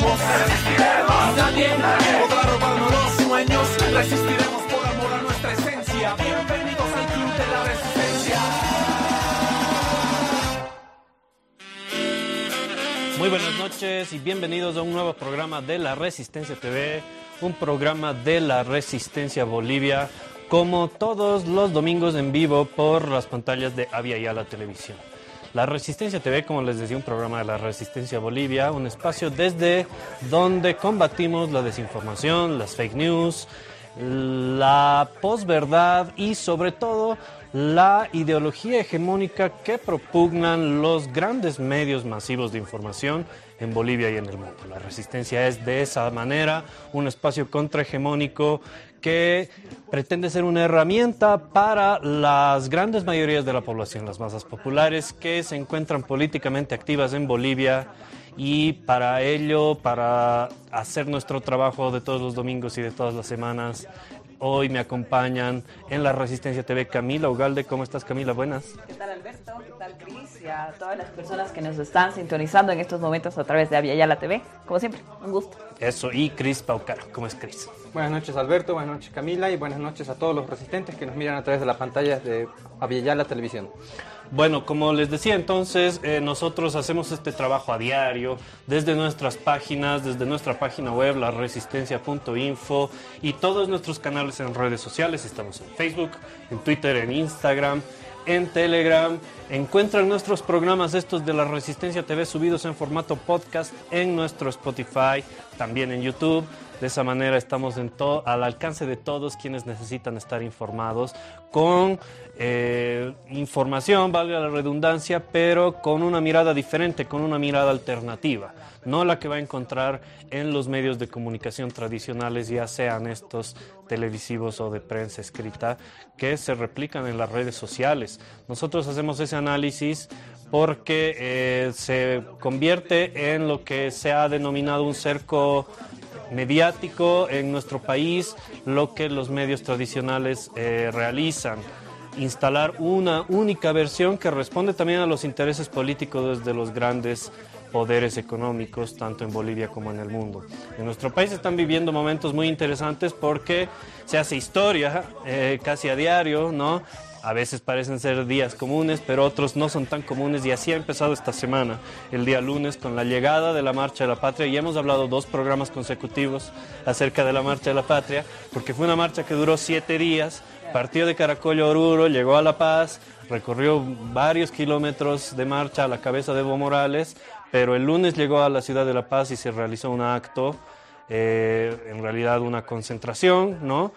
resistiremos, los sueños. Resistiremos por amor a nuestra esencia. Bienvenidos al de la resistencia. Muy buenas noches y bienvenidos a un nuevo programa de la Resistencia TV, un programa de la Resistencia Bolivia, como todos los domingos en vivo por las pantallas de Avia la Televisión. La Resistencia TV, como les decía, un programa de la Resistencia Bolivia, un espacio desde donde combatimos la desinformación, las fake news, la posverdad y sobre todo la ideología hegemónica que propugnan los grandes medios masivos de información en Bolivia y en el mundo. La resistencia es de esa manera un espacio contrahegemónico que pretende ser una herramienta para las grandes mayorías de la población, las masas populares que se encuentran políticamente activas en Bolivia y para ello, para hacer nuestro trabajo de todos los domingos y de todas las semanas, hoy me acompañan en la Resistencia TV Camila Ugalde. ¿Cómo estás Camila? Buenas. ¿Qué tal Alberto? ¿Qué tal Cris? Y a todas las personas que nos están sintonizando en estos momentos a través de Aviala TV. Como siempre, un gusto. Eso, y Cris Paucar. ¿Cómo es Cris? Buenas noches Alberto, buenas noches Camila y buenas noches a todos los resistentes que nos miran a través de las pantallas de Aviala Televisión. Bueno, como les decía entonces, eh, nosotros hacemos este trabajo a diario desde nuestras páginas, desde nuestra página web, la resistencia.info y todos nuestros canales en redes sociales. Estamos en Facebook, en Twitter, en Instagram, en Telegram. Encuentran nuestros programas estos de la Resistencia TV subidos en formato podcast en nuestro Spotify, también en YouTube. De esa manera estamos al alcance de todos quienes necesitan estar informados con eh, información, valga la redundancia, pero con una mirada diferente, con una mirada alternativa, no la que va a encontrar en los medios de comunicación tradicionales, ya sean estos televisivos o de prensa escrita, que se replican en las redes sociales. Nosotros hacemos ese análisis porque eh, se convierte en lo que se ha denominado un cerco mediático en nuestro país, lo que los medios tradicionales eh, realizan instalar una única versión que responde también a los intereses políticos de los grandes poderes económicos, tanto en Bolivia como en el mundo. En nuestro país están viviendo momentos muy interesantes porque se hace historia eh, casi a diario, ¿no? A veces parecen ser días comunes, pero otros no son tan comunes y así ha empezado esta semana, el día lunes, con la llegada de la Marcha de la Patria y hemos hablado dos programas consecutivos acerca de la Marcha de la Patria, porque fue una marcha que duró siete días, partió de Caracol a Oruro, llegó a La Paz, recorrió varios kilómetros de marcha a la cabeza de Evo Morales, pero el lunes llegó a la ciudad de La Paz y se realizó un acto, eh, en realidad una concentración, ¿no?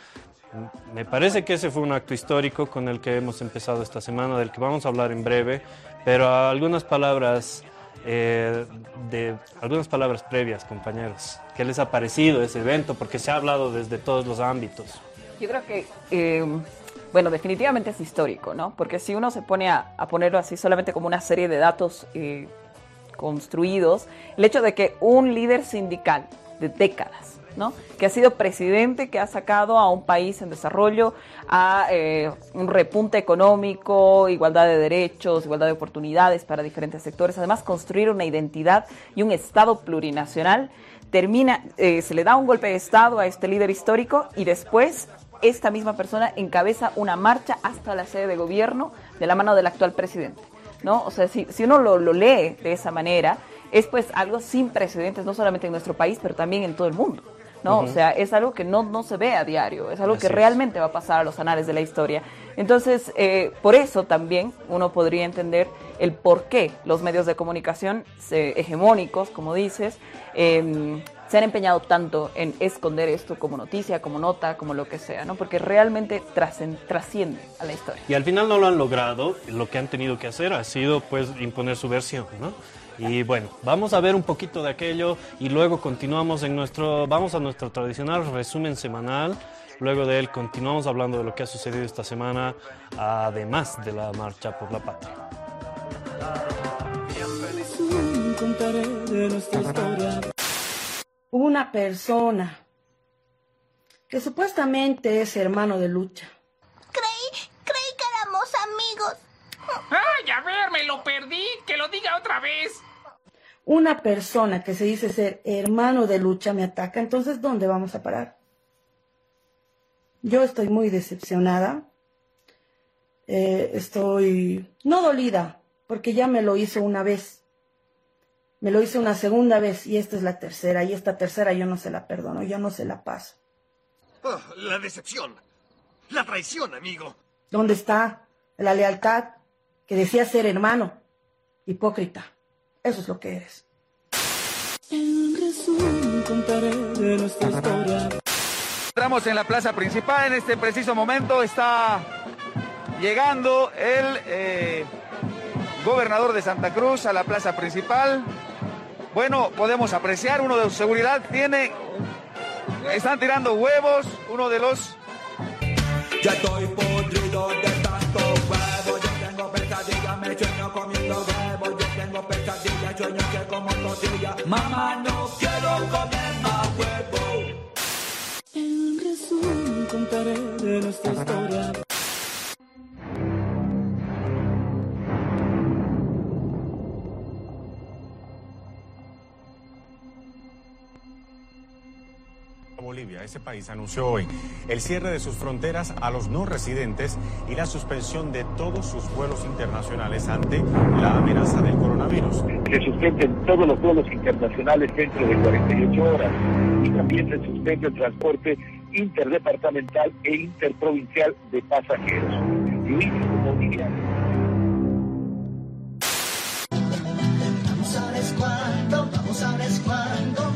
Me parece que ese fue un acto histórico con el que hemos empezado esta semana, del que vamos a hablar en breve, pero algunas palabras, eh, de, algunas palabras previas, compañeros. ¿Qué les ha parecido ese evento? Porque se ha hablado desde todos los ámbitos. Yo creo que, eh, bueno, definitivamente es histórico, ¿no? Porque si uno se pone a, ponerlo así solamente como una serie de datos eh, construidos, el hecho de que un líder sindical de décadas, que ha sido presidente, que ha sacado a un país en desarrollo a eh, un repunte económico, igualdad de derechos, igualdad de oportunidades para diferentes sectores, además construir una identidad y un Estado plurinacional. Termina, eh, se le da un golpe de Estado a este líder histórico y después esta misma persona encabeza una marcha hasta la sede de gobierno de la mano del actual presidente. ¿no? O sea, si, si uno lo, lo lee de esa manera, es pues algo sin precedentes, no solamente en nuestro país, pero también en todo el mundo. ¿No? O sea, es algo que no, no se ve a diario, es algo que realmente va a pasar a los anales de la historia. Entonces, eh, por eso también uno podría entender el por qué los medios de comunicación hegemónicos, como dices, em, se han empeñado tanto en esconder esto como noticia, como nota, como lo que sea, ¿no? Porque realmente trasciende a la historia. Y al final no lo han logrado, lo que han tenido que hacer ha sido pues imponer su versión, ¿no? Y bueno, vamos a ver un poquito de aquello y luego continuamos en nuestro, vamos a nuestro tradicional resumen semanal. Luego de él continuamos hablando de lo que ha sucedido esta semana, además de la marcha por la patria. Una persona que supuestamente es hermano de lucha. Creí, creí que éramos amigos. ¡Ay, a ver, me lo perdí! ¡Que lo diga otra vez! Una persona que se dice ser hermano de lucha me ataca, entonces ¿dónde vamos a parar? Yo estoy muy decepcionada. Eh, estoy no dolida, porque ya me lo hizo una vez. Me lo hizo una segunda vez y esta es la tercera. Y esta tercera yo no se la perdono, yo no se la paso. Oh, la decepción. La traición, amigo. ¿Dónde está la lealtad que decía ser hermano? Hipócrita. Eso es lo que eres. En resumen, contaré de nuestra historia. Entramos en la plaza principal. En este preciso momento está llegando el eh, gobernador de Santa Cruz a la plaza principal. Bueno, podemos apreciar, uno de su seguridad tiene, están tirando huevos, uno de los... Ya estoy podrido de tanto huevo. Yo tengo pesadilla, me sueño comiendo huevo. Yo tengo pesadilla, sueño que como tortilla. Mamá, no quiero comer más huevo. En resumen, contaré de nuestra historia. Bolivia, ese país anunció hoy el cierre de sus fronteras a los no residentes y la suspensión de todos sus vuelos internacionales ante la amenaza del coronavirus. Se suspenden todos los vuelos internacionales dentro de 48 horas y también se suspende el transporte interdepartamental e interprovincial de pasajeros. Luis Boliviano. Vamos a ver cuándo, vamos a ver cuándo,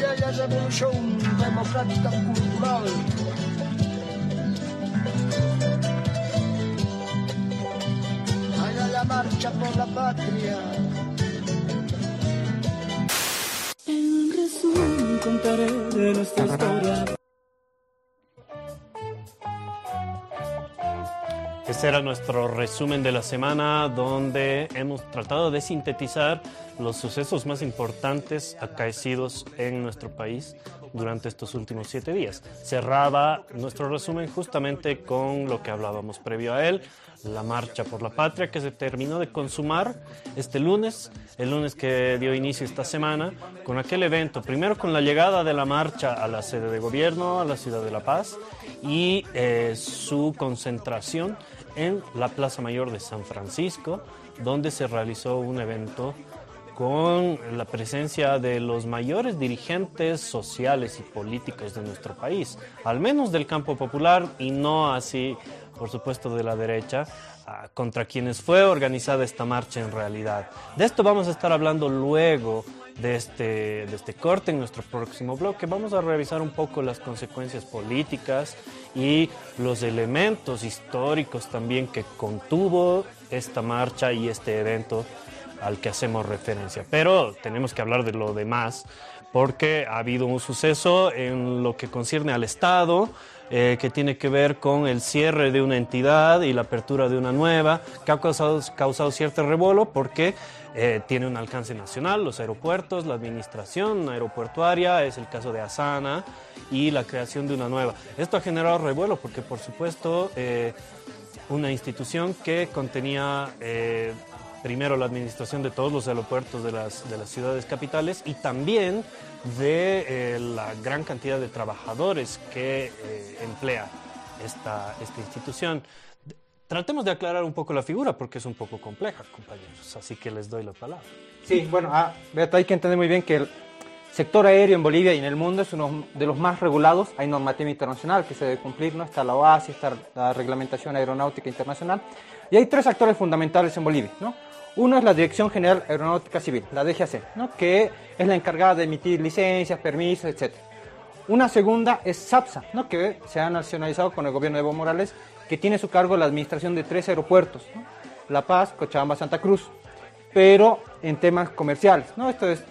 Ay, ay, ay, revolución democrática cultural. Ay, ay, la marcha por la patria. En resumen, contaré de nuestra historia. Este era nuestro resumen de la semana donde hemos tratado de sintetizar los sucesos más importantes acaecidos en nuestro país durante estos últimos siete días. Cerraba nuestro resumen justamente con lo que hablábamos previo a él, la marcha por la patria que se terminó de consumar este lunes, el lunes que dio inicio esta semana, con aquel evento, primero con la llegada de la marcha a la sede de gobierno, a la ciudad de La Paz, y eh, su concentración en la Plaza Mayor de San Francisco, donde se realizó un evento con la presencia de los mayores dirigentes sociales y políticos de nuestro país, al menos del campo popular y no así, por supuesto, de la derecha, ah, contra quienes fue organizada esta marcha en realidad. De esto vamos a estar hablando luego de este, de este corte en nuestro próximo bloque. Vamos a revisar un poco las consecuencias políticas y los elementos históricos también que contuvo esta marcha y este evento al que hacemos referencia. Pero tenemos que hablar de lo demás porque ha habido un suceso en lo que concierne al Estado, eh, que tiene que ver con el cierre de una entidad y la apertura de una nueva, que ha causado, causado cierto revuelo porque eh, tiene un alcance nacional, los aeropuertos, la administración aeropuertuaria, es el caso de Asana, y la creación de una nueva. Esto ha generado revuelo porque, por supuesto, eh, una institución que contenía primero la administración de todos los aeropuertos de las, de las ciudades capitales y también de eh, la gran cantidad de trabajadores que eh, emplea esta, esta institución. Tratemos de aclarar un poco la figura porque es un poco compleja, compañeros, así que les doy la palabra. Sí, bueno, ah, Beto, hay que entender muy bien que el sector aéreo en Bolivia y en el mundo es uno de los más regulados. Hay normativa internacional que se debe cumplir, ¿no? Está la OASI, está la Reglamentación Aeronáutica Internacional. Y hay tres actores fundamentales en Bolivia, ¿no? Uno es la Dirección General Aeronáutica Civil, la DGAC, ¿no? que es la encargada de emitir licencias, permisos, etc. Una segunda es SAPSA, ¿no? que se ha nacionalizado con el gobierno de Evo Morales, que tiene a su cargo la administración de tres aeropuertos. La Paz, Cochabamba, Santa Cruz, pero en temas comerciales. ¿no? Esto es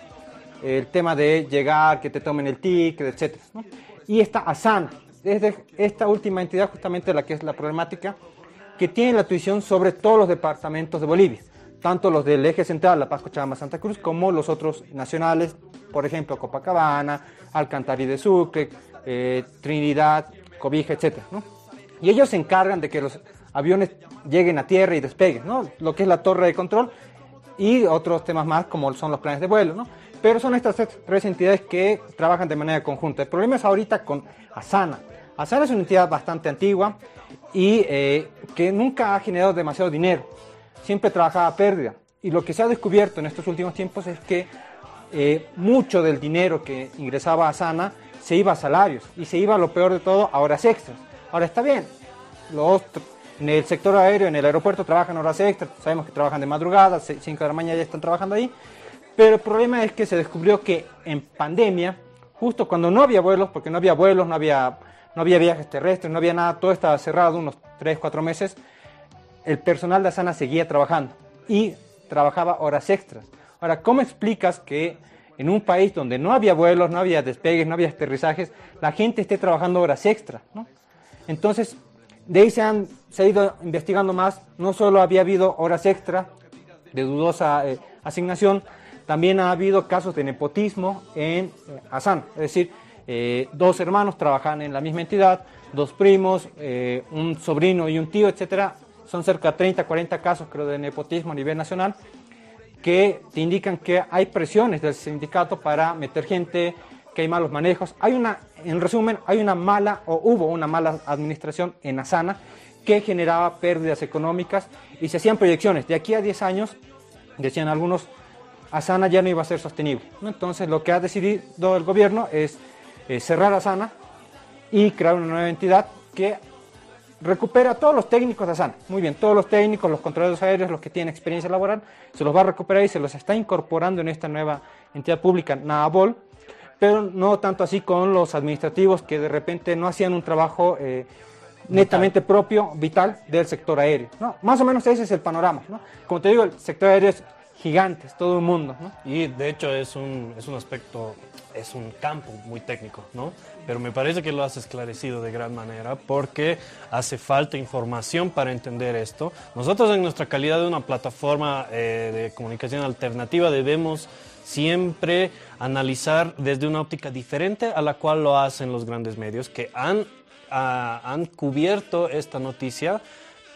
el tema de llegar, que te tomen el ticket. ¿no? Y está Asana, es esta última entidad justamente la que es la problemática, que tiene la tuición sobre todos los departamentos de Bolivia, tanto los del eje central, La Paz, Cochabamba, Santa Cruz, como los otros nacionales, por ejemplo, Copacabana, Alcantarí de Sucre, eh, Trinidad, Cobija, ¿no? Y ellos se encargan de que los aviones lleguen a tierra y despeguen, ¿no? Lo que es la torre de control y otros temas más como son los planes de vuelo, ¿no? Pero son estas tres- tres entidades que trabajan de manera conjunta. El problema es ahorita con Asana. Asana es una entidad bastante antigua y eh, que nunca ha generado demasiado dinero. Siempre trabajaba a pérdida. Y lo que se ha descubierto en estos últimos tiempos es que eh, mucho del dinero que ingresaba a Asana se iba a salarios y se iba, lo peor de todo, a horas extras. Ahora está bien, los, en el sector aéreo, en el aeropuerto trabajan horas extras, sabemos que trabajan de madrugada, 5 de la mañana ya están trabajando ahí, pero el problema es que se descubrió que en pandemia, justo cuando no había vuelos, porque no había vuelos, no había, no había viajes terrestres, no había nada, todo estaba cerrado unos 3, 4 meses, el personal de Asana seguía trabajando y trabajaba horas extras. Ahora, ¿cómo explicas que en un país donde no había vuelos, no había despegues, no había aterrizajes, la gente esté trabajando horas extras? Entonces, de ahí se, han, ha ido investigando más, no solo había habido horas extra de dudosa eh, asignación, también ha habido casos de nepotismo en eh, Asana, es decir, eh, dos hermanos trabajan en la misma entidad, dos primos, un sobrino y un tío, etcétera. Son cerca de 30, 40 casos, creo, de nepotismo a nivel nacional que te indican que hay presiones del sindicato para meter gente, que hay malos manejos. Hay una, en resumen, hay una mala o hubo una mala administración en Asana que generaba pérdidas económicas y se hacían proyecciones. De aquí a 10 años, decían algunos, Asana ya no iba a ser sostenible. Entonces, lo que ha decidido el gobierno es eh, cerrar Asana y crear una nueva entidad que recupera a todos los técnicos de Asana. Muy bien, todos los técnicos, los controladores aéreos, los que tienen experiencia laboral, se los va a recuperar y se los está incorporando en esta nueva entidad pública, NAABOL, pero no tanto así con los administrativos que de repente no hacían un trabajo eh, netamente propio, vital del sector aéreo. ¿no? Más o menos ese es el panorama. ¿no? Como te digo, el sector aéreo es gigante, es todo el mundo. ¿no? Y de hecho es un, es un aspecto, es un campo muy técnico, ¿no? Pero me parece que lo has esclarecido de gran manera porque hace falta información para entender esto. Nosotros en nuestra calidad de una plataforma eh, de comunicación alternativa debemos siempre analizar desde una óptica diferente a la cual lo hacen los grandes medios que han, ah, han cubierto esta noticia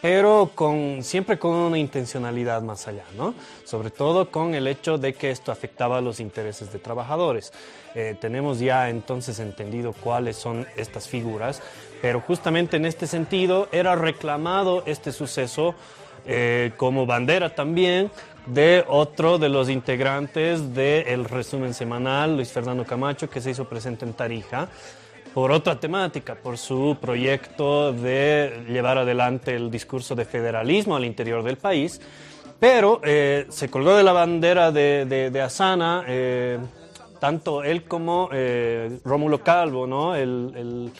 pero con, siempre con una intencionalidad más allá, ¿no? Sobre todo con el hecho de que esto afectaba a los intereses de trabajadores. Eh, tenemos ya entonces entendido cuáles son estas figuras, pero justamente en este sentido era reclamado este suceso eh, como bandera también de otro de los integrantes del resumen semanal, Luis Fernando Camacho, que se hizo presente en Tarija por otra temática, por su proyecto de llevar adelante el discurso de federalismo al interior del país, pero eh, se colgó de la bandera de, Asana, eh, tanto él como eh, Rómulo Calvo, ¿no? el,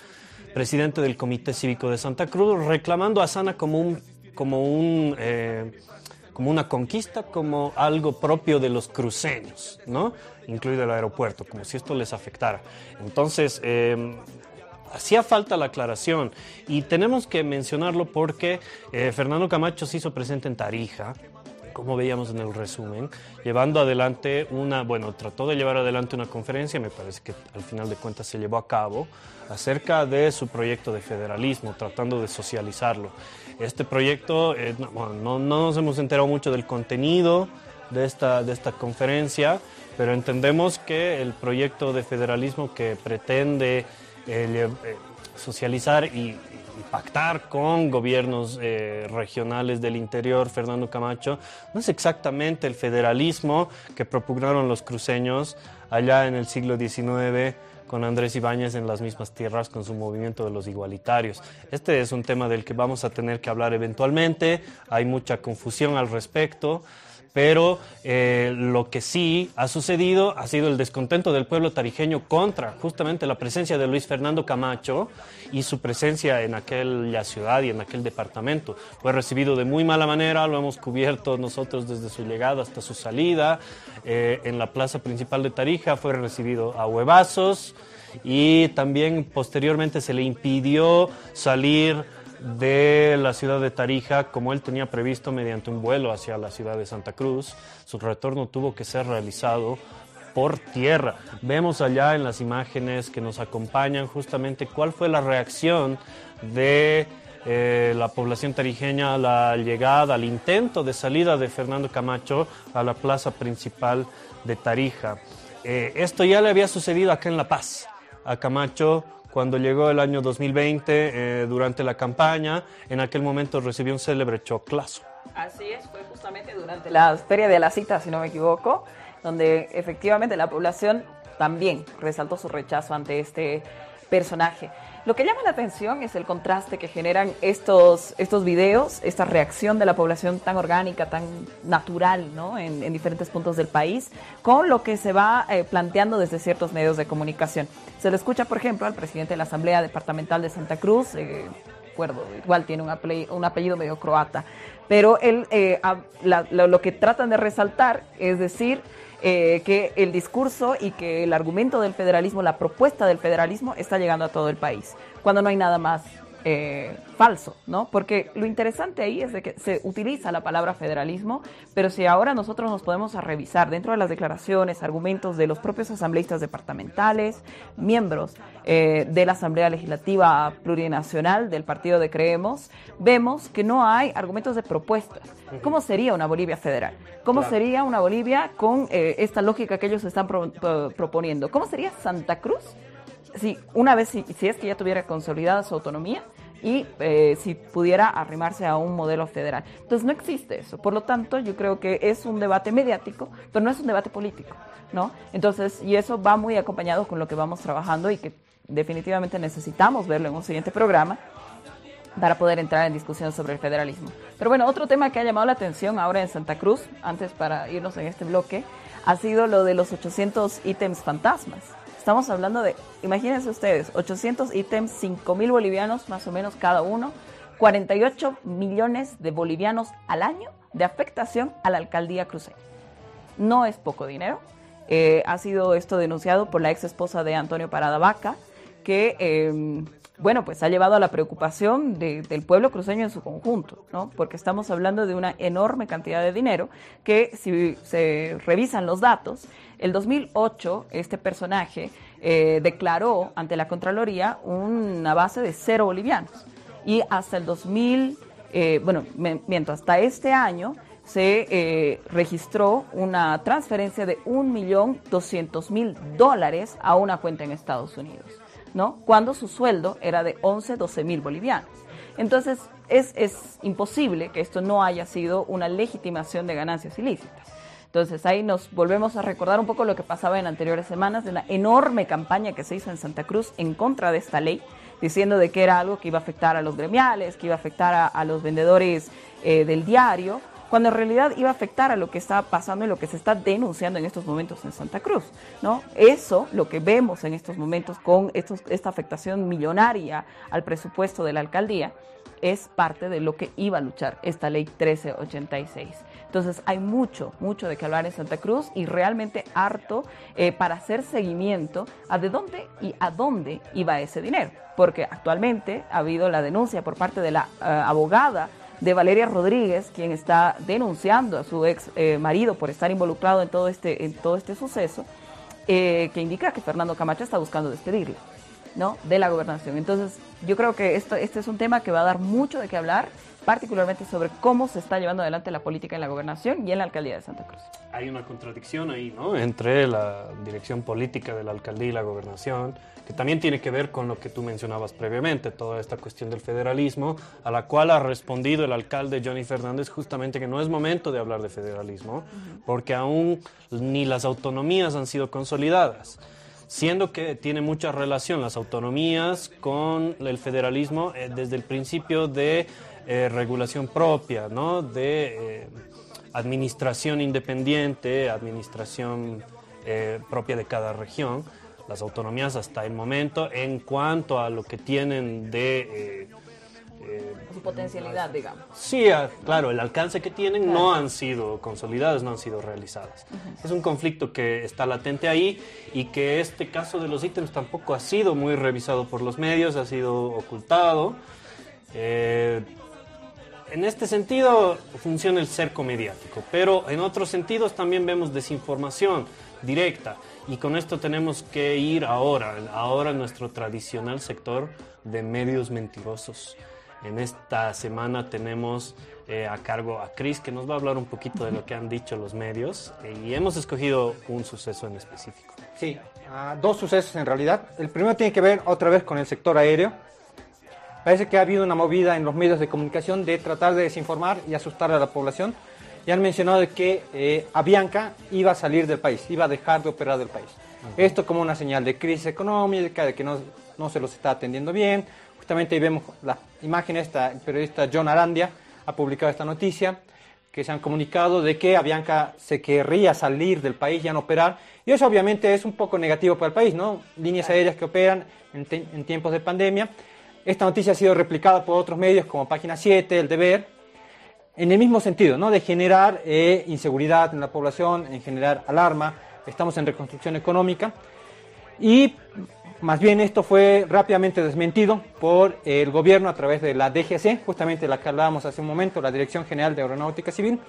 presidente del Comité Cívico de Santa Cruz, reclamando a Asana como un... Como un como una conquista, como algo propio de los cruceños, ¿no? incluido el aeropuerto, como si esto les afectara. Entonces, eh, hacía falta la aclaración y tenemos que mencionarlo porque eh, Fernando Camacho se hizo presente en Tarija, como veíamos en el resumen, llevando adelante una, bueno, trató de llevar adelante una conferencia, me parece que al final de cuentas se llevó a cabo, acerca de su proyecto de federalismo, tratando de socializarlo. Este proyecto, eh, no, no, no, nos hemos enterado mucho del contenido de esta, de esta conferencia, pero entendemos que el proyecto de federalismo que pretende eh, eh, socializar y, pactar con gobiernos eh, regionales del interior, Fernando Camacho, no es exactamente el federalismo que propugnaron los cruceños allá en el siglo XIX con Andrés Ibáñez en las mismas tierras con su movimiento de los igualitarios. Este es un tema del que vamos a tener que hablar eventualmente, hay mucha confusión al respecto, pero eh, lo que sí ha sucedido ha sido el descontento del pueblo tarijeño contra justamente la presencia de Luis Fernando Camacho y su presencia en aquella ciudad y en aquel departamento. Fue recibido de muy mala manera, lo hemos cubierto nosotros desde su llegada hasta su salida. Eh, en la plaza principal de Tarija fue recibido a huevazos y también posteriormente se le impidió salir de la ciudad de Tarija como él tenía previsto mediante un vuelo hacia la ciudad de Santa Cruz. Su retorno tuvo que ser realizado por tierra. Vemos allá en las imágenes que nos acompañan justamente cuál fue la reacción de eh, la población tarijeña a la llegada, al intento de salida de Fernando Camacho a la plaza principal de Tarija. Eh, esto ya le había sucedido acá en La Paz. A Camacho cuando llegó el año 2020 eh, durante la campaña, en aquel momento recibió un célebre choclazo. Así es, fue justamente durante la Feria de la Cita, si no me equivoco, donde efectivamente la población también resaltó su rechazo ante este personaje. Lo que llama la atención es el contraste que generan estos, estos videos, esta reacción de la población tan orgánica, tan natural, ¿no? En, diferentes puntos del país, con lo que se va eh, planteando desde ciertos medios de comunicación. Se le escucha, por ejemplo, al presidente de la Asamblea Departamental de Santa Cruz, eh, acuerdo, igual tiene un apellido, medio croata, pero él, eh, lo que tratan de resaltar es decir, eh, que el discurso y que el argumento del federalismo, la propuesta del federalismo está llegando a todo el país, cuando no hay nada más eh, falso, ¿no? Porque lo interesante ahí es de que se utiliza la palabra federalismo, pero si ahora nosotros nos podemos a revisar dentro de las declaraciones, argumentos de los propios asambleístas departamentales, miembros eh, de la Asamblea Legislativa Plurinacional del Partido de Creemos, vemos que no hay argumentos de propuestas. ¿Cómo sería una Bolivia federal? ¿Cómo sería una Bolivia con eh, esta lógica que ellos están proponiendo? ¿Cómo sería Santa Cruz? Si una vez, si, es que ya tuviera consolidada su autonomía y eh, si pudiera arrimarse a un modelo federal. Entonces no existe eso. Por lo tanto, yo creo que es un debate mediático, pero no es un debate político, ¿no? Entonces, y eso va muy acompañado con lo que vamos trabajando y que definitivamente necesitamos verlo en un siguiente programa para poder entrar en discusión sobre el federalismo. Pero bueno, otro tema que ha llamado la atención ahora en Santa Cruz, antes para irnos en este bloque, ha sido lo de los 800 ítems fantasmas. Estamos hablando de, imagínense ustedes, 800 ítems, 5 mil bolivianos más o menos cada uno, 48 millones de bolivianos al año de afectación a la alcaldía cruceña. No es poco dinero. Eh, ha sido esto denunciado por la ex esposa de Antonio Parada Vaca, que em, bueno, pues ha llevado a la preocupación del pueblo cruceño en su conjunto, ¿no? Porque estamos hablando de una enorme cantidad de dinero que si se revisan los datos, el 2008 este personaje eh, declaró ante la Contraloría una base de cero bolivianos y hasta el 2000, eh, bueno, mientras hasta este año se eh, registró una transferencia de 1.200.000 dólares a una cuenta en Estados Unidos. ¿no? Cuando su sueldo era de 11, 12 mil bolivianos. Entonces, es, es imposible que esto no haya sido una legitimación de ganancias ilícitas. Entonces ahí nos volvemos a recordar un poco lo que pasaba en anteriores semanas de una enorme campaña que se hizo en Santa Cruz en contra de esta ley, diciendo de que era algo que iba a afectar a los gremiales, que iba a afectar a, los vendedores eh, del diario, cuando en realidad iba a afectar a lo que está pasando y lo que se está denunciando en estos momentos en Santa Cruz, ¿no? Eso, lo que vemos en estos momentos con esta afectación millonaria al presupuesto de la alcaldía, es parte de lo que iba a luchar esta ley 1386. Entonces hay mucho, mucho de que hablar en Santa Cruz y realmente harto eh, para hacer seguimiento a de dónde y a dónde iba ese dinero. Porque actualmente ha habido la denuncia por parte de la eh, abogada de Valeria Rodríguez, quien está denunciando a su ex eh, marido por estar involucrado en todo este, en todo este suceso, eh, que indica que Fernando Camacho está buscando despedirlo ¿no? de la gobernación. Entonces, yo creo que esto, este es un tema que va a dar mucho de qué hablar particularmente sobre cómo se está llevando adelante la política en la gobernación y en la alcaldía de Santa Cruz. Hay una contradicción ahí, ¿no? Entre la dirección política de la alcaldía y la gobernación, que también tiene que ver con lo que tú mencionabas previamente, toda esta cuestión del federalismo, a la cual ha respondido el alcalde Johnny Fernández justamente que no es momento de hablar de federalismo, porque aún ni las autonomías han sido consolidadas siendo que tiene mucha relación las autonomías con el federalismo eh, desde el principio de eh, regulación propia, ¿no? De, eh, administración independiente, administración eh, propia de cada región, las autonomías hasta el momento, en cuanto a lo que tienen de... eh, Su potencialidad, digamos. Sí, ah, claro, el alcance que tienen no han sido consolidadas, no han sido realizadas. Es un conflicto que está latente ahí y que este caso de los ítems tampoco ha sido muy revisado por los medios, ha sido ocultado. Eh, en este sentido funciona el cerco mediático, pero en otros sentidos también vemos desinformación directa y con esto tenemos que ir ahora, ahora nuestro tradicional sector de medios mentirosos. En esta semana tenemos eh, a cargo a Cris que nos va a hablar un poquito de lo que han dicho los medios eh, y hemos escogido un suceso en específico. Sí, ah, dos sucesos en realidad. El primero tiene que ver otra vez con el sector aéreo. Parece que ha habido una movida en los medios de comunicación de tratar de desinformar y asustar a la población. Y han mencionado que eh, Avianca iba a salir del país, iba a dejar de operar del país. Esto como una señal de crisis económica, de que no, no se los está atendiendo bien. Justamente ahí vemos la imagen esta, el periodista John Arandia ha publicado esta noticia, que se han comunicado de que Avianca se querría salir del país, ya no operar. Y eso obviamente es un poco negativo para el país, ¿no? Líneas aéreas que operan en, en tiempos de pandemia. Esta noticia ha sido replicada por otros medios como Página 7, El Deber, en el mismo sentido, ¿no? De generar eh, inseguridad en la población, en generar alarma. Estamos en reconstrucción económica. Y más bien esto fue rápidamente desmentido por el gobierno a través de la DGC, justamente la que hablábamos hace un momento, la Dirección General de Aeronáutica Civil,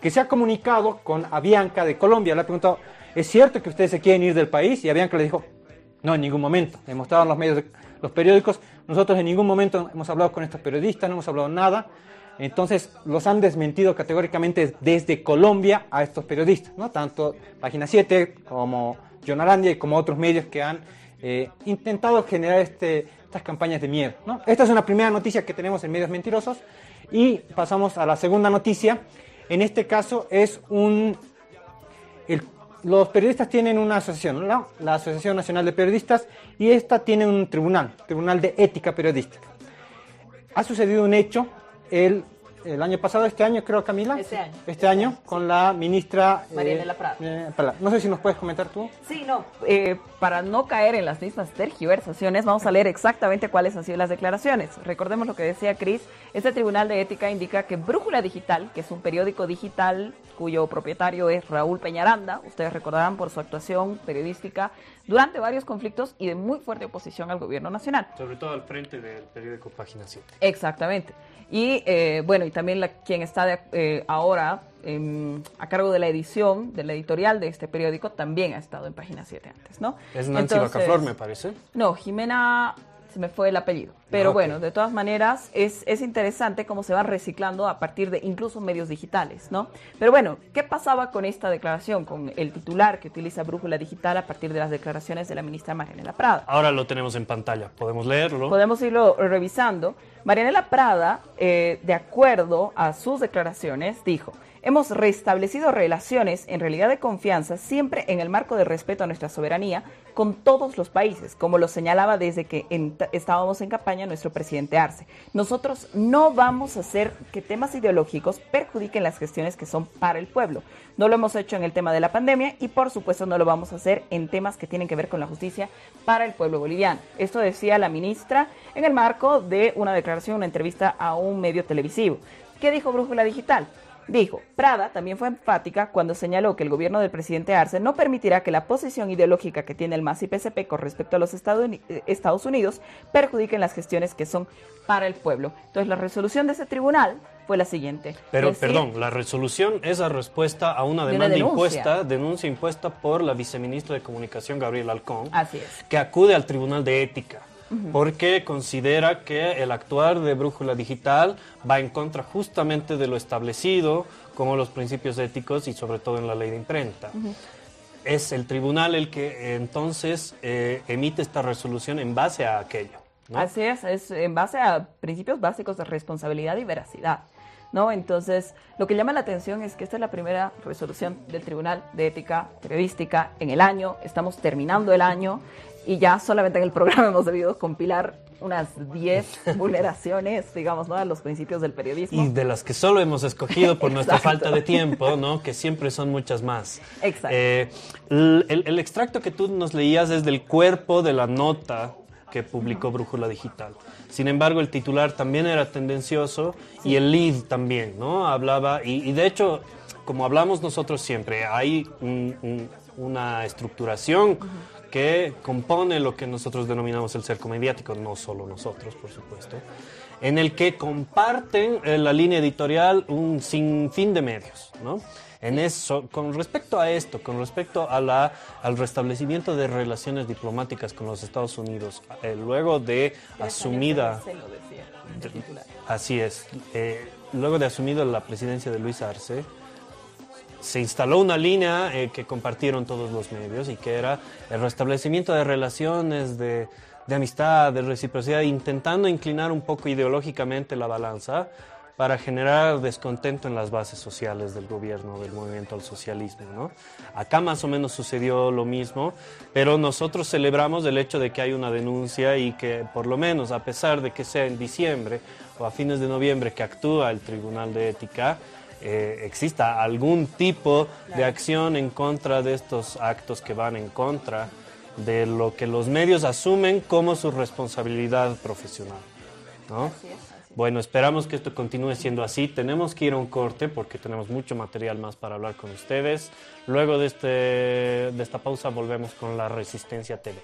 que se ha comunicado con Avianca de Colombia. Le ha preguntado, ¿es cierto que ustedes se quieren ir del país? Y Avianca le dijo, no, en ningún momento. Demostraron los medios, de- los periódicos, nosotros en ningún momento hemos hablado con estos periodistas, no hemos hablado nada. Entonces los han desmentido categóricamente desde Colombia a estos periodistas, ¿no? Tanto Página 7 como John Arandia y como otros medios que han eh, intentado generar este, estas campañas de miedo. Esta es una primera noticia que tenemos en medios mentirosos y pasamos a la segunda noticia. En este caso es un el- los periodistas tienen una asociación, la Asociación Nacional de Periodistas, y esta tiene un tribunal, Tribunal de Ética Periodística. Ha sucedido un hecho el, el año pasado, este año creo, Camila. Este año. Este año, con la ministra... Marianela Prada. eh, Prada. No sé si nos puedes comentar tú. Sí, no, eh, para no caer en las mismas tergiversaciones, vamos a leer exactamente cuáles han sido las declaraciones. Recordemos lo que decía Cris, este Tribunal de Ética indica que Brújula Digital, que es un periódico digital cuyo propietario es Raúl Peñaranda, ustedes recordarán por su actuación periodística durante varios conflictos y de muy fuerte oposición al gobierno nacional. Sobre todo al frente del periódico Página 7. Exactamente. Y eh, bueno, y también la, quien está de- eh, ahora em, a cargo de la edición, de la editorial de este periódico, también ha estado en Página 7 antes, ¿no? Es Nancy Entonces- Bacaflor, me parece. No, Jimena, se me fue el apellido. Pero Ah, bueno, de todas maneras, es, es interesante cómo se van reciclando a partir de incluso medios digitales, ¿no? Pero bueno, ¿qué pasaba con esta declaración, con el titular que utiliza Brújula Digital a partir de las declaraciones de la ministra Marianela Prada? Ahora lo tenemos en pantalla, podemos leerlo. Podemos irlo revisando. Marianela Prada, eh, de acuerdo a sus declaraciones, dijo, hemos restablecido relaciones en realidad de confianza siempre en el marco de respeto a nuestra soberanía con todos los países, como lo señalaba desde que en- estábamos en campaña nuestro presidente Arce. Nosotros no vamos a hacer que temas ideológicos perjudiquen las gestiones que son para el pueblo. No lo hemos hecho en el tema de la pandemia y por supuesto no lo vamos a hacer en temas que tienen que ver con la justicia para el pueblo boliviano. Esto decía la ministra en el marco de una declaración, una entrevista a un medio televisivo. ¿Qué dijo Brújula Digital? Dijo, Prada también fue enfática cuando señaló que el gobierno del presidente Arce no permitirá que la posición ideológica que tiene el MAS y PSP con respecto a los Estados eh, Estados Unidos perjudiquen las gestiones que son para el pueblo. Entonces la resolución de ese tribunal fue la siguiente. Pero, Decir- perdón, la resolución es la respuesta a una De una demanda denuncia. impuesta, denuncia impuesta por la viceministra de Comunicación, Gabriel Alcón, Así es. que acude al Tribunal de Ética. Porque considera que el actuar de Brújula Digital va en contra justamente de lo establecido como los principios éticos y sobre todo en la ley de imprenta. Es el tribunal el que entonces eh, emite esta resolución en base a aquello. ¿no? Así es, es en base a principios básicos de responsabilidad y veracidad. ¿no? Entonces, lo que llama la atención es que esta es la primera resolución del Tribunal de Ética Periodística en el año. Estamos terminando el año y ya solamente en el programa hemos debido compilar unas 10 vulneraciones, digamos, ¿no? a los principios del periodismo. Y de las que solo hemos escogido por nuestra falta de tiempo, ¿no? Que siempre son muchas más. Exacto. Eh, el, el- extracto que tú nos leías es del cuerpo de la nota que publicó Brújula Digital. Sin embargo, el titular también era tendencioso y el lead también, ¿no? Hablaba, y, y de hecho, como hablamos nosotros siempre, hay un- un- una estructuración que compone lo que nosotros denominamos el cerco mediático, no solo nosotros, por supuesto, en el que comparten eh, la línea editorial un sinfín de medios, ¿no? En eso, con respecto a esto, con respecto a la, al restablecimiento de relaciones diplomáticas con los Estados Unidos, eh, luego de asumida... Decía, titular. Así es. eh, luego de asumida la presidencia de Luis Arce, se instaló una línea eh, que compartieron todos los medios y que era el restablecimiento de relaciones de, amistad, de reciprocidad, intentando inclinar un poco ideológicamente la balanza para generar descontento en las bases sociales del gobierno, del movimiento al socialismo. ¿no? Acá más o menos sucedió lo mismo, pero nosotros celebramos el hecho de que hay una denuncia y que por lo menos a pesar de que sea en diciembre o a fines de noviembre que actúa el Tribunal de Ética, eh, exista algún tipo de acción en contra de estos actos que van en contra de lo que los medios asumen como su responsabilidad profesional. ¿no? Bueno, esperamos que esto continúe siendo así. Tenemos que ir a un corte porque tenemos mucho material más para hablar con ustedes. Luego de, este, de esta pausa volvemos con la Resistencia TV.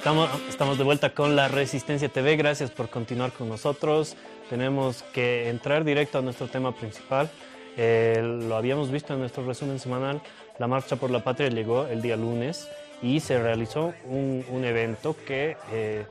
Estamos, estamos de vuelta con la Resistencia TV. Gracias por continuar con nosotros. Tenemos que entrar directo a nuestro tema principal. Eh, lo habíamos visto en nuestro resumen semanal. La Marcha por la Patria llegó el día lunes y se realizó un, un evento que eh,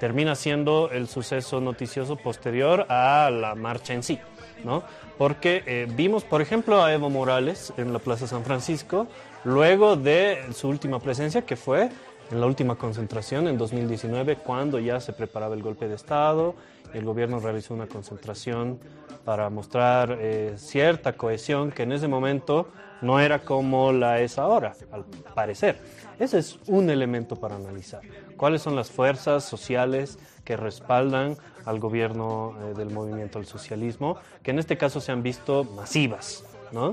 termina siendo el suceso noticioso posterior a la marcha en sí, ¿no? Porque eh, vimos, por ejemplo, a Evo Morales en la Plaza San Francisco, luego de su última presencia, que fue en la última concentración en 2019, cuando ya se preparaba el golpe de Estado, el gobierno realizó una concentración para mostrar eh, cierta cohesión que en ese momento no era como la es ahora, al parecer. Ese es un elemento para analizar. ¿Cuáles son las fuerzas sociales que respaldan al gobierno eh, del movimiento al socialismo, que en este caso se han visto masivas, ¿no?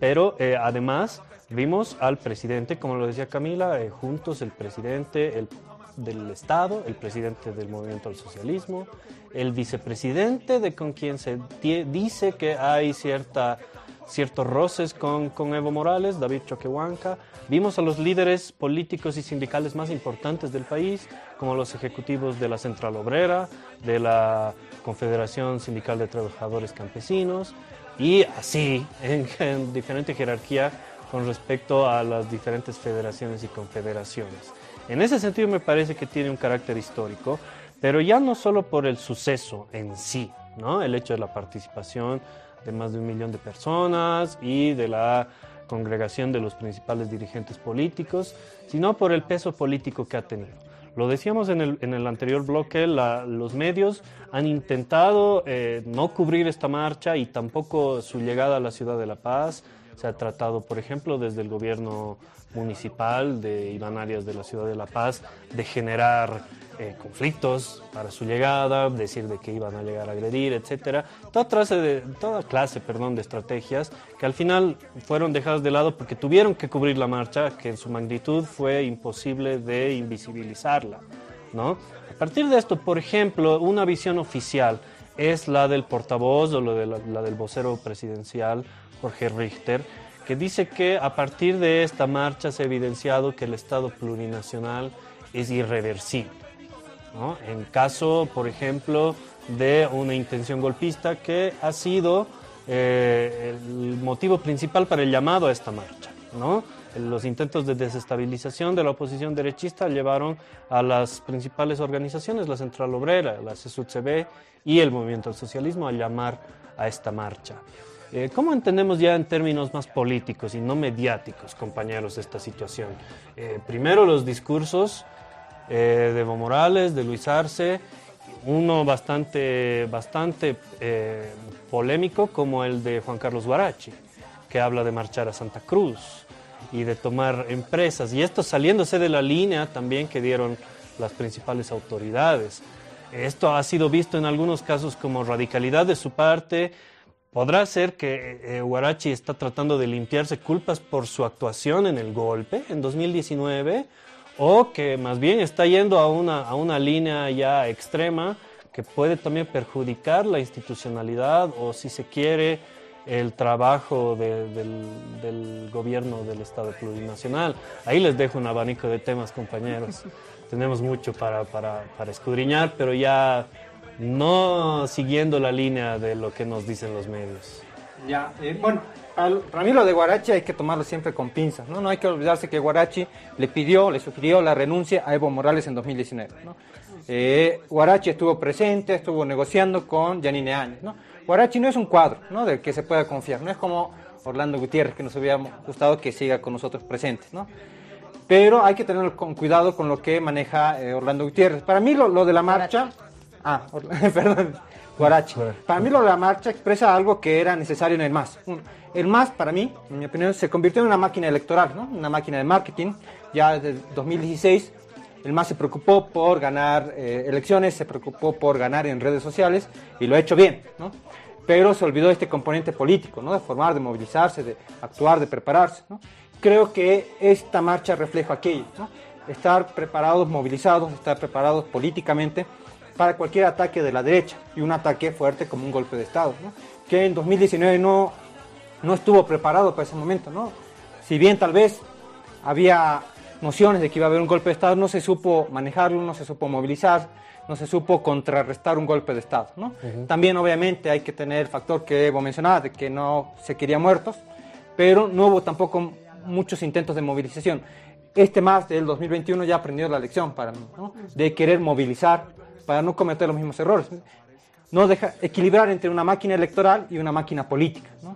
Pero eh, además vimos al presidente, como lo decía Camila, eh, juntos el presidente el, del Estado, el presidente del movimiento al socialismo, el vicepresidente de con quien se dice que hay cierta, ciertos roces con, con Evo Morales, David Choquehuanca. Vimos a los líderes políticos y sindicales más importantes del país, como los ejecutivos de la Central Obrera, de la Confederación Sindical de Trabajadores Campesinos, y así, en, en diferente jerarquía con respecto a las diferentes federaciones y confederaciones. En ese sentido me parece que tiene un carácter histórico, pero ya no solo por el suceso en sí, ¿no? El hecho de la participación de más de un millón de personas y de la congregación de los principales dirigentes políticos, sino por el peso político que ha tenido. Lo decíamos en el, en el anterior bloque, la- los medios han intentado eh, no cubrir esta marcha y tampoco su llegada a la ciudad de La Paz. Se ha tratado, por ejemplo, desde el gobierno municipal de Iván de la ciudad de La Paz, de generar eh, conflictos para su llegada, decir de que iban a llegar a agredir, etcétera. Toda clase de, perdón, de estrategias que al final fueron dejadas de lado porque tuvieron que cubrir la marcha, que en su magnitud fue imposible de invisibilizarla, ¿no? A partir de esto, por ejemplo, una visión oficial es la del portavoz o la del vocero presidencial, Jorge Richter, que dice que a partir de esta marcha se ha evidenciado que el Estado plurinacional es irreversible. En caso, por ejemplo, de una intención golpista que ha sido eh, el motivo principal para el llamado a esta marcha. Los intentos de desestabilización de la oposición derechista llevaron a las principales organizaciones, la Central Obrera, la CSUCB y el Movimiento al Socialismo a llamar a esta marcha. Eh, ¿Cómo entendemos ya en términos más políticos y no mediáticos, compañeros, esta situación? Eh, primero los discursos eh, de Evo Morales, de Luis Arce, uno bastante, bastante eh, polémico como el de Juan Carlos Guarachi, que habla de marchar a Santa Cruz y de tomar empresas. Y esto saliéndose de la línea también que dieron las principales autoridades. Esto ha sido visto en algunos casos como radicalidad de su parte. Podrá ser que eh, Guarachi está tratando de limpiarse culpas por su actuación en el golpe en 2019 o que más bien está yendo a una, a una línea ya extrema que puede también perjudicar la institucionalidad o si se quiere el trabajo de- del, del gobierno del Estado plurinacional. Ahí les dejo un abanico de temas, compañeros. Tenemos mucho para, para, para escudriñar, pero ya no siguiendo la línea de lo que nos dicen los medios. Ya, eh, bueno, al- para mí lo de Guarachi hay que tomarlo siempre con pinzas, ¿no? No hay que olvidarse que Guarachi le pidió, le sugirió la renuncia a Evo Morales en 2019, ¿no? Eh, Guarachi estuvo presente, estuvo negociando con Yanine Áñez, ¿no? Guarachi no es un cuadro, ¿no? Del que se pueda confiar, no es como Orlando Gutiérrez, que nos hubiera gustado que siga con nosotros presentes, ¿no? Pero hay que tener con cuidado con lo que maneja eh, Orlando Gutiérrez. Para mí lo, lo de la marcha... Ah, perdón, Guarachi. Para mí lo de la marcha expresa algo que era necesario en el MAS. El MAS, para mí, en mi opinión, se convirtió en una máquina electoral, ¿no? Una máquina de marketing. Ya desde 2016 el MAS se preocupó por ganar eh, elecciones, se preocupó por ganar en redes sociales y lo ha hecho bien, ¿no? Pero se olvidó de este componente político, ¿no? De formar, de movilizarse, de actuar, de prepararse, ¿no? Creo que esta marcha refleja aquello, ¿no? Estar preparados, movilizados, estar preparados políticamente para cualquier ataque de la derecha y un ataque fuerte como un golpe de Estado, ¿no? que en 2019 no, no estuvo preparado para ese momento. ¿no? Si bien tal vez había nociones de que iba a haber un golpe de Estado, no se supo manejarlo, no se supo movilizar, no se supo contrarrestar un golpe de Estado. ¿no? También obviamente hay que tener el factor que Evo mencionaba, de que no se quería muertos, pero no hubo tampoco muchos intentos de movilización. Este más del 2021 ya aprendió la lección para mí, ¿no? de querer movilizar para no cometer los mismos errores. No deja, equilibrar entre una máquina electoral y una máquina política. ¿no?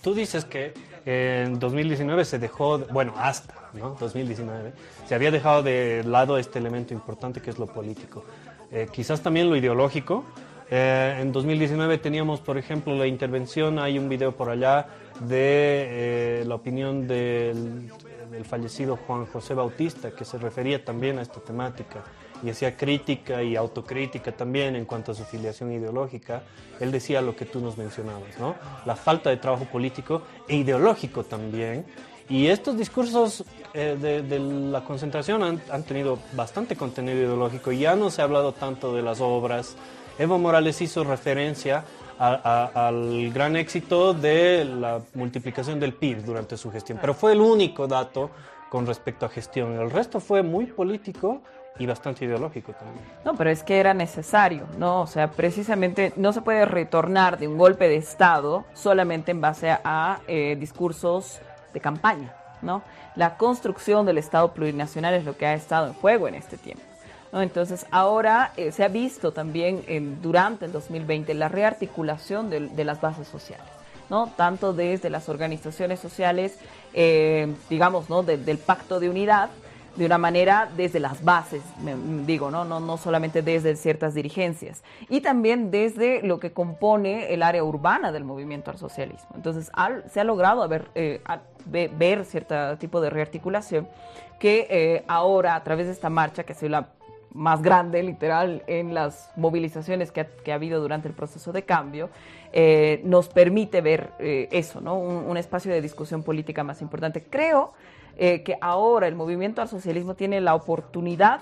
Tú dices que en 2019 se dejó, de- bueno, hasta ¿no? 2019, se había dejado de lado este elemento importante que es lo político. Eh, quizás también lo ideológico. Eh, en 2019 teníamos, por ejemplo, la intervención, hay un video por allá de eh, la opinión del, del fallecido Juan José Bautista, que se refería también a esta temática y hacía crítica y autocrítica también en cuanto a su filiación ideológica. Él decía lo que tú nos mencionabas, ¿no? La falta de trabajo político e ideológico también. Y estos discursos eh, de, de la concentración han, han tenido bastante contenido ideológico. Ya no se ha hablado tanto de las obras. Evo Morales hizo referencia a- a- al gran éxito de la multiplicación del PIB durante su gestión, pero fue el único dato con respecto a gestión. El resto fue muy político y bastante ideológico también. No, pero es que era necesario, ¿no? O sea, precisamente no se puede retornar de un golpe de Estado solamente en base a eh, discursos de campaña, ¿no? La construcción del Estado plurinacional es lo que ha estado en juego en este tiempo. ¿no? Entonces, ahora eh, se ha visto también durante el 2020 la rearticulación del- de, las bases sociales. ¿no? tanto desde las organizaciones sociales, eh, digamos, ¿no? de- del pacto de unidad, de una manera desde las bases, digo, ¿no? No, no solamente desde ciertas dirigencias, y también desde lo que compone el área urbana del movimiento al socialismo. Entonces, al- se ha logrado haber, eh, a- ve- ver cierto tipo de rearticulación que eh, ahora, a través de esta marcha, que ha sido la más grande, literal, en las movilizaciones que ha, que ha habido durante el proceso de cambio, eh, nos permite ver eh, eso, ¿no? Un, un espacio de discusión política más importante. Creo eh, que ahora el movimiento al socialismo tiene la oportunidad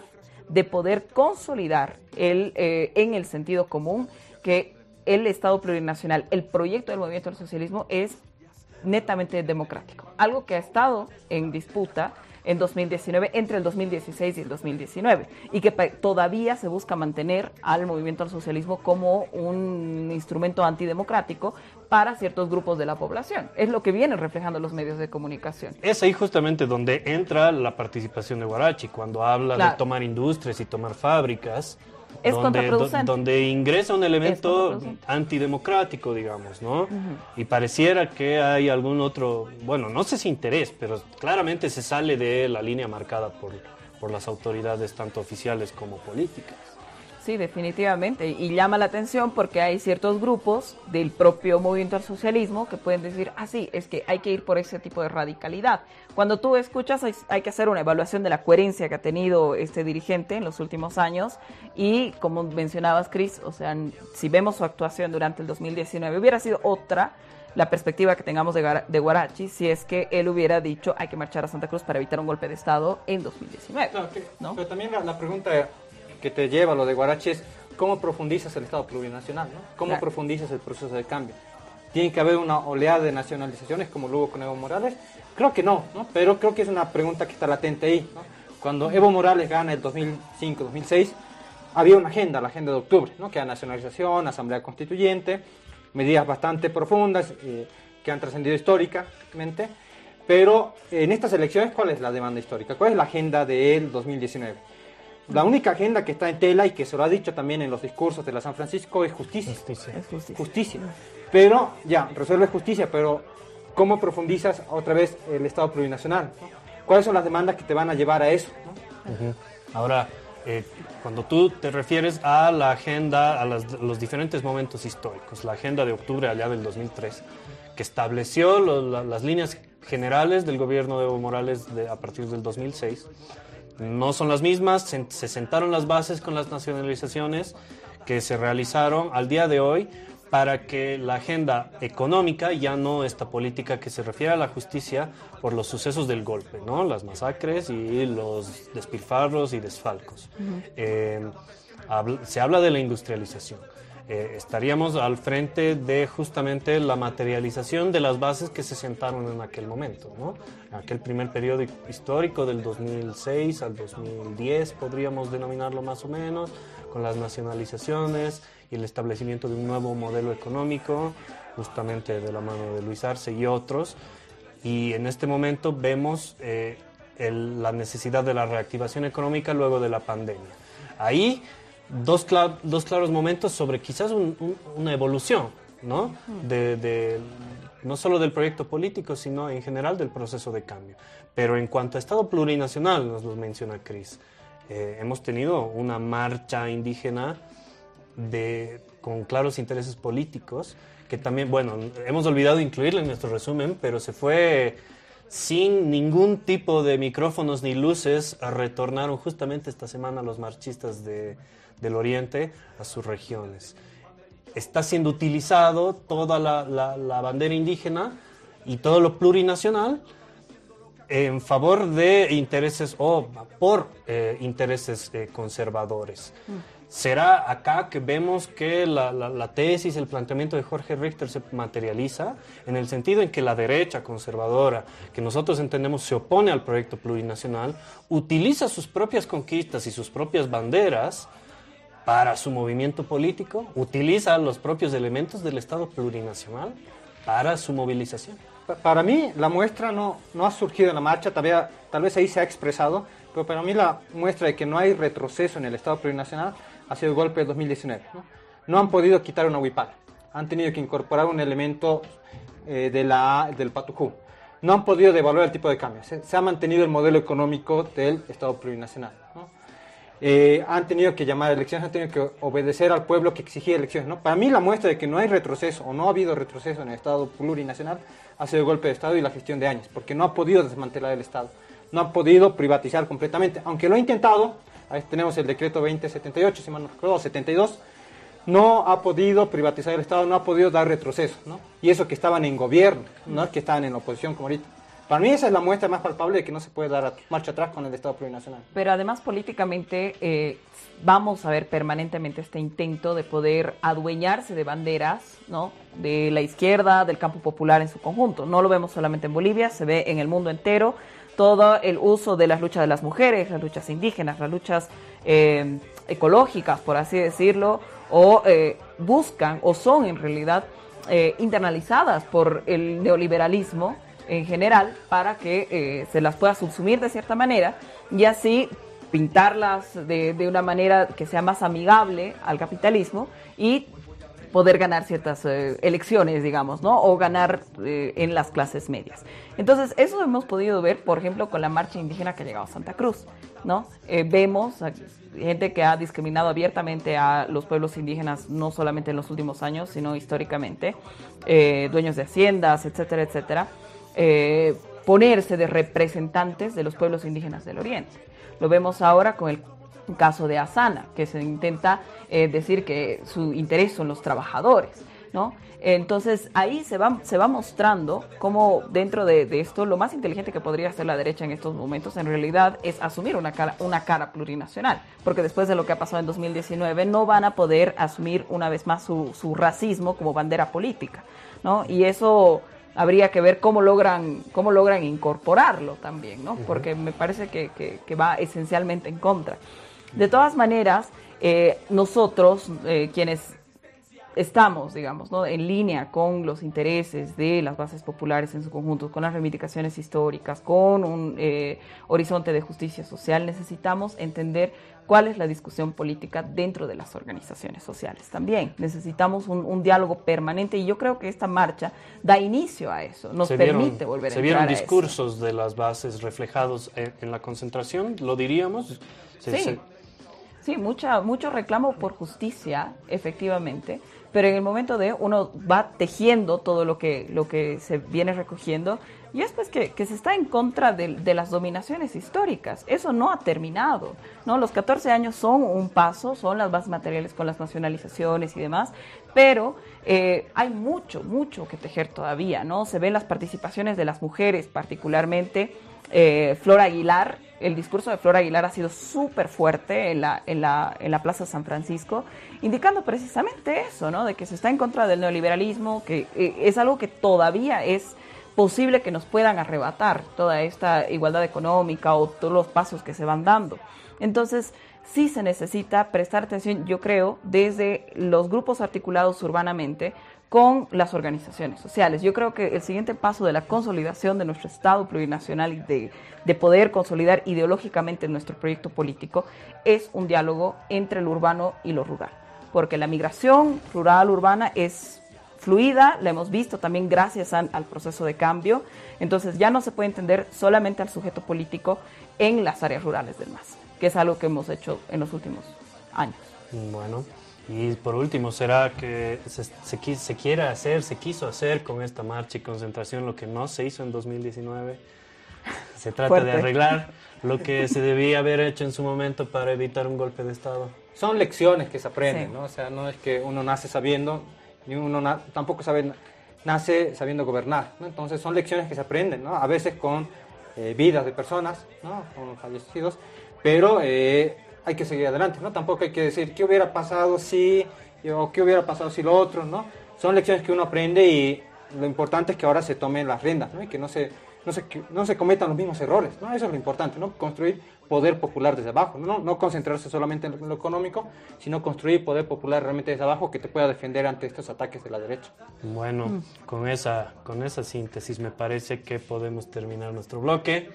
de poder consolidar el, eh, en el sentido común que el Estado plurinacional, el proyecto del movimiento al socialismo es netamente democrático, algo que ha estado en disputa en 2019, entre el 2016 y el 2019, y que todavía se busca mantener al movimiento al socialismo como un instrumento antidemocrático para ciertos grupos de la población. Es lo que vienen reflejando los medios de comunicación. Es ahí justamente donde entra la participación de Guarachi, cuando habla Claro. de tomar industrias y tomar fábricas. Es donde, ingresa un elemento antidemocrático, digamos, ¿no? Y pareciera que hay algún otro, bueno, no sé si interés, pero claramente se sale de la línea marcada por, por las autoridades, tanto oficiales como políticas. Sí, definitivamente. Y llama la atención porque hay ciertos grupos del propio movimiento al socialismo que pueden decir, ah, sí, es que hay que ir por ese tipo de radicalidad. Cuando tú escuchas, hay, hay que hacer una evaluación de la coherencia que ha tenido este dirigente en los últimos años. Y como mencionabas, Cris, o sea, si vemos su actuación durante el 2019, hubiera sido otra la perspectiva que tengamos de, de Guarachi si es que él hubiera dicho hay que marchar a Santa Cruz para evitar un golpe de Estado en 2019. Claro, que- ¿no? Pero también la, la pregunta que te lleva lo de Guarachi es cómo profundizas el Estado plurinacional, ¿no? ¿Cómo Claro. profundizas el proceso de cambio? ¿Tiene que haber una oleada de nacionalizaciones como lo hubo con Evo Morales? Creo que no, ¿no? Pero creo que es una pregunta que está latente ahí, ¿no? Cuando Evo Morales gana el 2005-2006, había una agenda, la agenda de octubre, ¿no? Que era nacionalización, asamblea constituyente, medidas bastante profundas eh, que han trascendido históricamente. Pero en estas elecciones, ¿cuál es la demanda histórica? ¿Cuál es la agenda del 2019? La única agenda que está en tela y que se lo ha dicho también en los discursos de la San Francisco es justicia. Justicia. Justicia. Pero, ya, resuelve justicia, pero ¿cómo profundizas otra vez el Estado plurinacional? no? ¿Cuáles son las demandas que te van a llevar a eso? no? Ujú. Ahora, eh, cuando tú te refieres a la agenda, a las- los diferentes momentos históricos, la agenda de octubre allá del 2003, que estableció lo- la- las líneas generales del gobierno de Evo Morales de- a partir del 2006, no son las mismas, se, se sentaron las bases con las nacionalizaciones que se realizaron al día de hoy para que la agenda económica, ya no esta política que se refiere a la justicia por los sucesos del golpe, ¿no? las masacres y los despilfarros y desfalcos. Eh, habl- se habla de la industrialización. Eh, estaríamos al frente de justamente la materialización de las bases que se sentaron en aquel momento, ¿no? En aquel primer periodo hi- histórico del 2006 al 2010, podríamos denominarlo más o menos, con las nacionalizaciones y el establecimiento de un nuevo modelo económico, justamente de la mano de Luis Arce y otros. Y en este momento vemos eh, el- la necesidad de la reactivación económica luego de la pandemia. Ahí dos, cla- dos claros momentos sobre quizás un- un- una evolución, ¿no? De, de- no solo del proyecto político, sino en general del proceso de cambio. Pero en cuanto a Estado plurinacional, nos lo menciona Cris, eh, hemos tenido una marcha indígena de, con claros intereses políticos, que también, bueno, hemos olvidado incluirla en nuestro resumen, pero se fue sin ningún tipo de micrófonos ni luces, retornaron justamente esta semana los marchistas de- del Oriente a sus regiones. Está siendo utilizado toda la, la- la bandera indígena y todo lo plurinacional en favor de intereses o por eh, intereses eh, conservadores. Será acá que vemos que la, la- la tesis, el planteamiento de Jorge Richter se materializa en el sentido en que la derecha conservadora, que nosotros entendemos se opone al proyecto plurinacional, utiliza sus propias conquistas y sus propias banderas para su movimiento político, utiliza los propios elementos del Estado plurinacional para su movilización. Pa- Para mí la muestra no, no ha surgido en la marcha, tal vez, tal vez ahí se ha expresado, pero para mí la muestra de que no hay retroceso en el Estado plurinacional ha sido el golpe de 2019. No, han podido quitar una huipala, han tenido que incorporar un elemento eh, de la, del patujú. No han podido devaluar el tipo de cambio, se, ha mantenido el modelo económico del Estado plurinacional. Eh, han tenido que llamar a elecciones, han tenido que obedecer al pueblo que exigía elecciones. ¿no? Para mí la muestra de que no hay retroceso o no ha habido retroceso en el Estado plurinacional ha sido el golpe de Estado y la gestión de años, porque no ha podido desmantelar el Estado, no ha podido privatizar completamente, aunque lo ha intentado, ahí tenemos el decreto 2078, si mal no recuerdo, 72, no ha podido privatizar el Estado, no ha podido dar retroceso, ¿no? Y eso que estaban en gobierno, no es que estaban en oposición como ahorita. Para mí esa es la muestra más palpable de que no se puede dar marcha atrás con el Estado plurinacional. Pero además políticamente eh, vamos a ver permanentemente este intento de poder adueñarse de banderas, ¿no? De la izquierda, del campo popular en su conjunto. No lo vemos solamente en Bolivia, se ve en el mundo entero. Todo el uso de las luchas de las mujeres, las luchas indígenas, las luchas eh, ecológicas, por así decirlo, o eh, buscan o son en realidad eh, internalizadas por el neoliberalismo en general para que eh, se las pueda subsumir de cierta manera y así pintarlas de, de una manera que sea más amigable al capitalismo y poder ganar ciertas eh, elecciones, digamos, ¿no? O ganar eh, en las clases medias. Entonces, eso hemos podido ver, por ejemplo, con la marcha indígena que ha llegado a Santa Cruz, ¿no? Eh, vemos gente que ha discriminado abiertamente a los pueblos indígenas, no solamente en los últimos años, sino históricamente, dueños de haciendas, etcétera, etcétera, ponerse de representantes de los pueblos indígenas del Oriente. Lo vemos ahora con el caso de Asana, que se intenta eh, decir que su interés son los trabajadores, ¿no? Entonces ahí se va, se va mostrando cómo dentro de, de esto lo más inteligente que podría hacer la derecha en estos momentos en realidad es asumir una cara, una cara plurinacional, porque después de lo que ha pasado en 2019 no van a poder asumir una vez más su, su racismo como bandera política, ¿no? Y eso habría que ver cómo logran, cómo logran incorporarlo también, ¿no? Porque me parece que, que- que va esencialmente en contra. De todas maneras, eh, nosotros, eh, quienes estamos, digamos, ¿no? en línea con los intereses de las bases populares en su conjunto, con las reivindicaciones históricas, con un eh, horizonte de justicia social, necesitamos entender cuál es la discusión política dentro de las organizaciones sociales también. Necesitamos un, un diálogo permanente y yo creo que esta marcha da inicio a eso, nos Se vieron- permite volver a Se vieron discursos de las bases reflejados en, en la concentración, lo diríamos. Se- Sí. se- Sí, mucha, mucho reclamo por justicia, efectivamente, pero en el momento de uno va tejiendo todo lo que, lo que se viene recogiendo y es pues que, que se está en contra de, de las dominaciones históricas. Eso no ha terminado, ¿no? Los 14 años son un paso, son las bases materiales con las nacionalizaciones y demás, pero eh, hay mucho, mucho que tejer todavía, ¿no? Se ven las participaciones de las mujeres, particularmente eh, Flor Aguilar, el discurso de Flor Aguilar ha sido súper fuerte en la, en, la, en la Plaza San Francisco, indicando precisamente eso, ¿no? De que se está en contra del neoliberalismo, que eh, es algo que todavía es posible que nos puedan arrebatar toda esta igualdad económica o todos los pasos que se van dando. Entonces, sí se necesita prestar atención, yo creo, desde los grupos articulados urbanamente con las organizaciones sociales. Yo creo que el siguiente paso de la consolidación de nuestro Estado plurinacional y de, de poder consolidar ideológicamente nuestro proyecto político es un diálogo entre lo urbano y lo rural. Porque la migración rural-urbana es fluida, la hemos visto también gracias al proceso de cambio. Entonces ya no se puede entender solamente al sujeto político en las áreas rurales del MAS, que es algo que hemos hecho en los últimos años. Bueno, y por último, ¿será que se, se, se quiere hacer, se quiso hacer con esta marcha y concentración lo que no se hizo en 2019? Se trata Fuerte. de arreglar lo que se debía haber hecho en su momento para evitar un golpe de Estado. Son lecciones que se aprenden, Sí. ¿no? O sea, no es que uno nace sabiendo, ni uno na- tampoco sabe, nace sabiendo gobernar, ¿no? Entonces son lecciones que se aprenden, ¿no? A veces con eh, vidas de personas, ¿no? Con fallecidos, pero eh, hay que seguir adelante, ¿no? Tampoco hay que decir qué hubiera pasado si, o qué hubiera pasado si lo otro, ¿no? Son lecciones que uno aprende y lo importante es que ahora se tomen las riendas, ¿no? Y que no se, no se, no se cometan los mismos errores, ¿no? Eso es lo importante, ¿no? Construir poder popular desde abajo, ¿no? No concentrarse solamente en lo económico, sino construir poder popular realmente desde abajo que te pueda defender ante estos ataques de la derecha. Bueno, Mm. con esa, con esa síntesis me parece que podemos terminar nuestro bloque.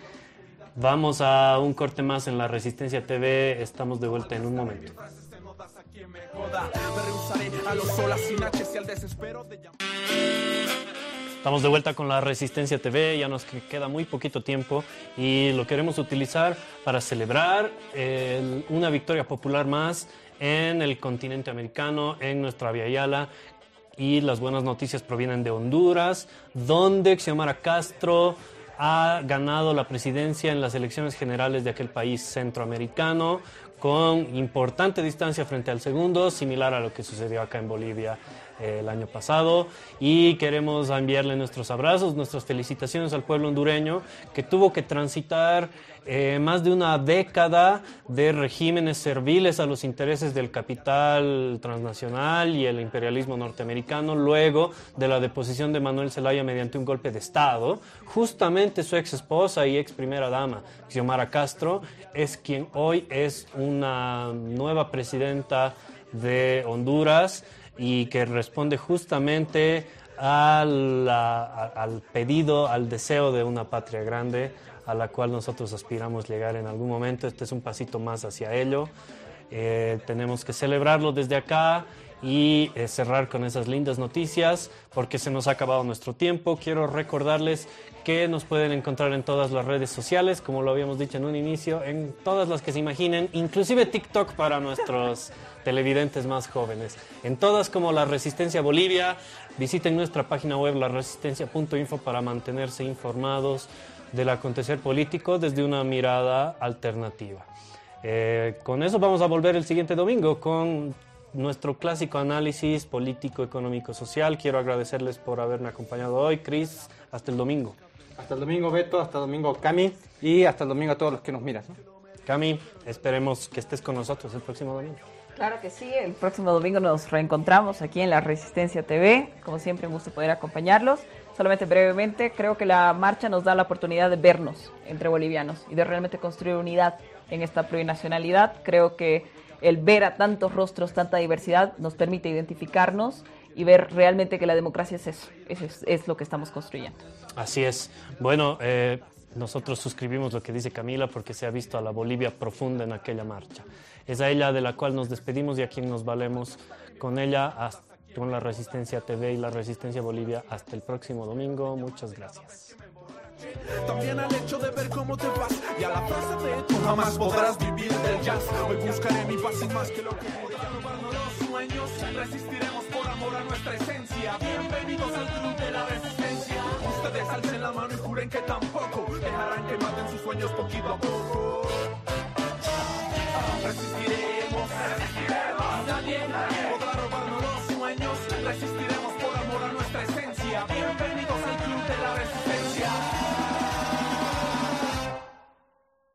Vamos a un corte más en la Resistencia TV. Estamos de vuelta en un momento. Estamos de vuelta con la Resistencia TV, ya nos que- queda muy poquito tiempo y lo queremos utilizar para celebrar el- una victoria popular más en el continente americano, en nuestra Via Yala. Y las buenas noticias provienen de Honduras, donde Xiomara Castro ha ganado la presidencia en las elecciones generales de aquel país centroamericano con importante distancia frente al segundo, similar a lo que sucedió acá en Bolivia el año pasado. Y queremos enviarle nuestros abrazos, nuestras felicitaciones al pueblo hondureño que tuvo que transitar eh, más de una década de regímenes serviles a los intereses del capital transnacional y el imperialismo norteamericano luego de la deposición de Manuel Zelaya mediante un golpe de Estado. Justamente su ex esposa y ex primera dama, Xiomara Castro, es quien hoy es una nueva presidenta de Honduras y que responde justamente al pedido, al deseo de una patria grande a la cual nosotros aspiramos llegar en algún momento. Este es un pasito más hacia ello. Eh, tenemos que celebrarlo desde acá y eh, cerrar con esas lindas noticias porque se nos ha acabado nuestro tiempo. Quiero recordarles que nos pueden encontrar en todas las redes sociales, como lo habíamos dicho en un inicio, en todas las que se imaginen, inclusive TikTok para nuestros televidentes más jóvenes. En todas como La Resistencia Bolivia, visiten nuestra página web laresistencia.info para mantenerse informados del acontecer político desde una mirada alternativa. Eh, con eso vamos a volver el siguiente domingo con nuestro clásico análisis político, económico, social. Quiero agradecerles por haberme acompañado hoy. Cris, hasta el domingo. Hasta el domingo, Beto, hasta el domingo, Cami, y hasta el domingo a todos los que nos miran. ¿no? Cami, esperemos que estés con nosotros el próximo domingo. Claro que sí, el próximo domingo nos reencontramos aquí en la Resistencia TV. Como siempre, un gusto poder acompañarlos. Solamente brevemente, creo que la marcha nos da la oportunidad de vernos entre bolivianos y de realmente construir unidad en esta plurinacionalidad. Creo que el ver a tantos rostros, tanta diversidad, nos permite identificarnos y ver realmente que la democracia es eso, es, es lo que estamos construyendo. Así es. Bueno, eh, nosotros suscribimos lo que dice Camila porque se ha visto a la Bolivia profunda en aquella marcha. Es a ella de la cual nos despedimos y a quien nos valemos con ella, con la Resistencia TV y la Resistencia Bolivia. Hasta el próximo domingo. Muchas gracias. También al hecho de ver cómo te vas y a la frase de tú jamás podrás vivir del jazz. Hoy buscaré mi paz y más que lo que robarnos los sueños. Resistiremos por amor a nuestra esencia. Bienvenidos al club de la resistencia. Ustedes alcen la mano y juren que tampoco dejarán que maten sus sueños poquito a poco.